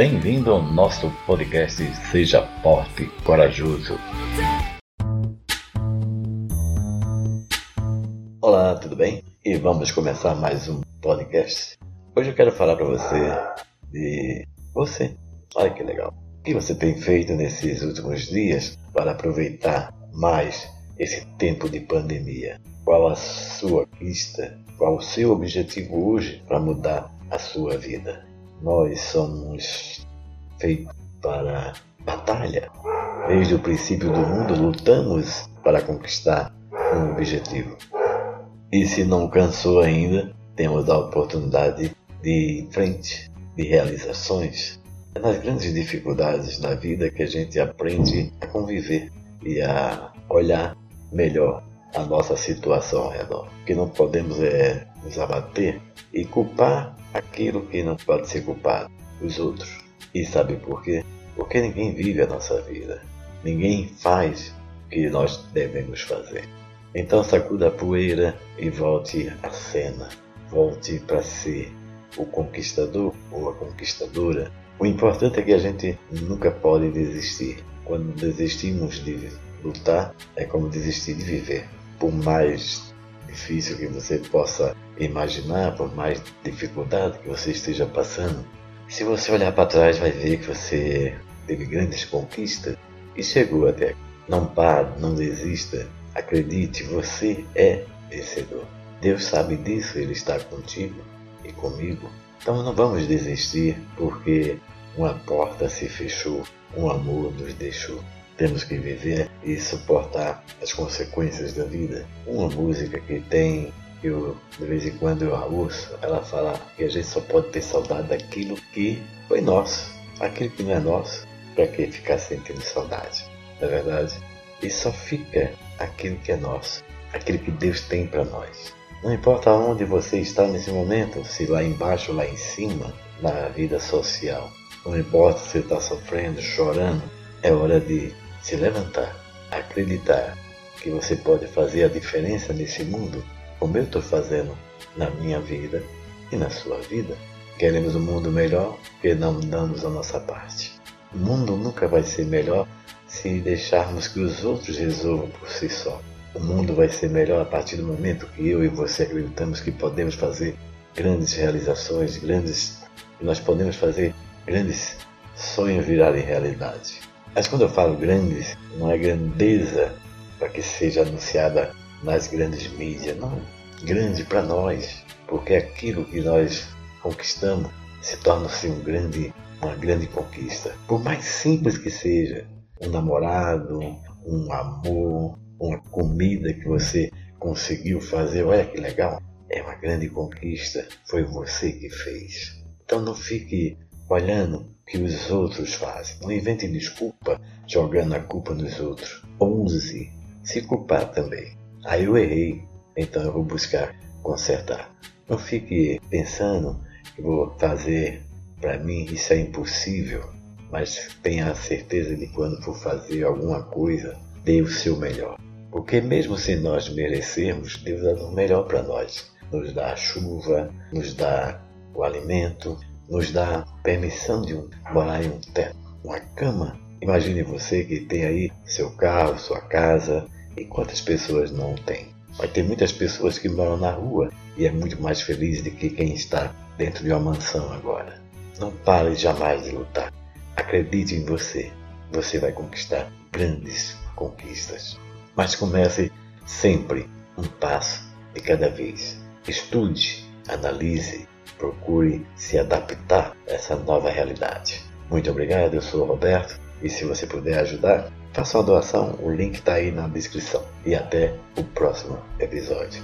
Bem-vindo ao nosso podcast Seja Forte Corajoso. Olá, tudo bem? E vamos começar mais um podcast. Hoje eu quero falar para você de você. Olha que legal. O que você tem feito nesses últimos dias para aproveitar mais esse tempo de pandemia? Qual a sua lista? Qual o seu objetivo hoje para mudar a sua vida? Nós somos feitos para batalha. Desde o princípio do mundo lutamos para conquistar um objetivo. E se não cansou ainda, temos a oportunidade de ir em frente, de realizações. É nas grandes dificuldades da vida que a gente aprende a conviver e a olhar melhor a nossa situação ao redor. O que não podemos é nos abater e culpar aquilo que não pode ser culpado, os outros. E sabe por quê? Porque ninguém vive a nossa vida. Ninguém faz o que nós devemos fazer. Então sacuda a poeira e volte à cena. Volte para ser o conquistador ou a conquistadora. O importante é que a gente nunca pode desistir. Quando desistimos de lutar, é como desistir de viver por mais difícil que você possa imaginar, por mais dificuldade que você esteja passando, se você olhar para trás, vai ver que você teve grandes conquistas e chegou até aqui. Não pare, não desista, acredite, você é vencedor. Deus sabe disso, Ele está contigo e comigo. Então não vamos desistir porque uma porta se fechou, um amor nos deixou. Temos que viver e suportar as consequências da vida. Uma música que tem, eu de vez em quando eu a ouço, ela fala que a gente só pode ter saudade daquilo que foi nosso. Aquilo que não é nosso, para que ficar sentindo saudade? Não é verdade? E só fica aquilo que é nosso, aquilo que Deus tem para nós. Não importa onde você está nesse momento, se lá embaixo ou lá em cima, na vida social. Não importa se está sofrendo, chorando, é hora de se levantar, acreditar que você pode fazer a diferença nesse mundo, como eu estou fazendo na minha vida e na sua vida. Queremos um mundo melhor porque não damos a nossa parte. O mundo nunca vai ser melhor se deixarmos que os outros resolvam por si só. O mundo vai ser melhor a partir do momento que eu e você acreditamos que podemos fazer grandes realizações, grandes. Nós podemos fazer grandes sonhos virarem realidade. Mas quando eu falo grandes, não é grandeza para que seja anunciada nas grandes mídias, não. Grande para nós, porque aquilo que nós conquistamos se torna-se um grande, uma grande conquista. Por mais simples que seja, um namorado, um amor, uma comida que você conseguiu fazer, olha que legal, é uma grande conquista, foi você que fez. Então não fique olhando que os outros fazem. Não invente desculpa jogando a culpa nos outros. Ouse se culpar também. Aí eu errei, então eu vou buscar consertar. Não fique pensando que vou fazer para mim isso é impossível, mas tenha a certeza de quando for fazer alguma coisa, dê o seu melhor. Porque mesmo sem nós merecermos, Deus dá o melhor para nós. Nos dá a chuva, nos dá o alimento, nos dá permissão de morar em um teto, uma cama. Imagine você que tem aí seu carro, sua casa, e quantas pessoas não tem. Vai ter muitas pessoas que moram na rua e é muito mais feliz do que quem está dentro de uma mansão agora. Não pare jamais de lutar. Acredite em você. Você vai conquistar grandes conquistas. Mas comece sempre um passo de cada vez. Estude, analise, procure se adaptar a essa nova realidade. Muito obrigado, eu sou o Roberto e se você puder ajudar, faça uma doação, o link está aí na descrição. E até o próximo episódio.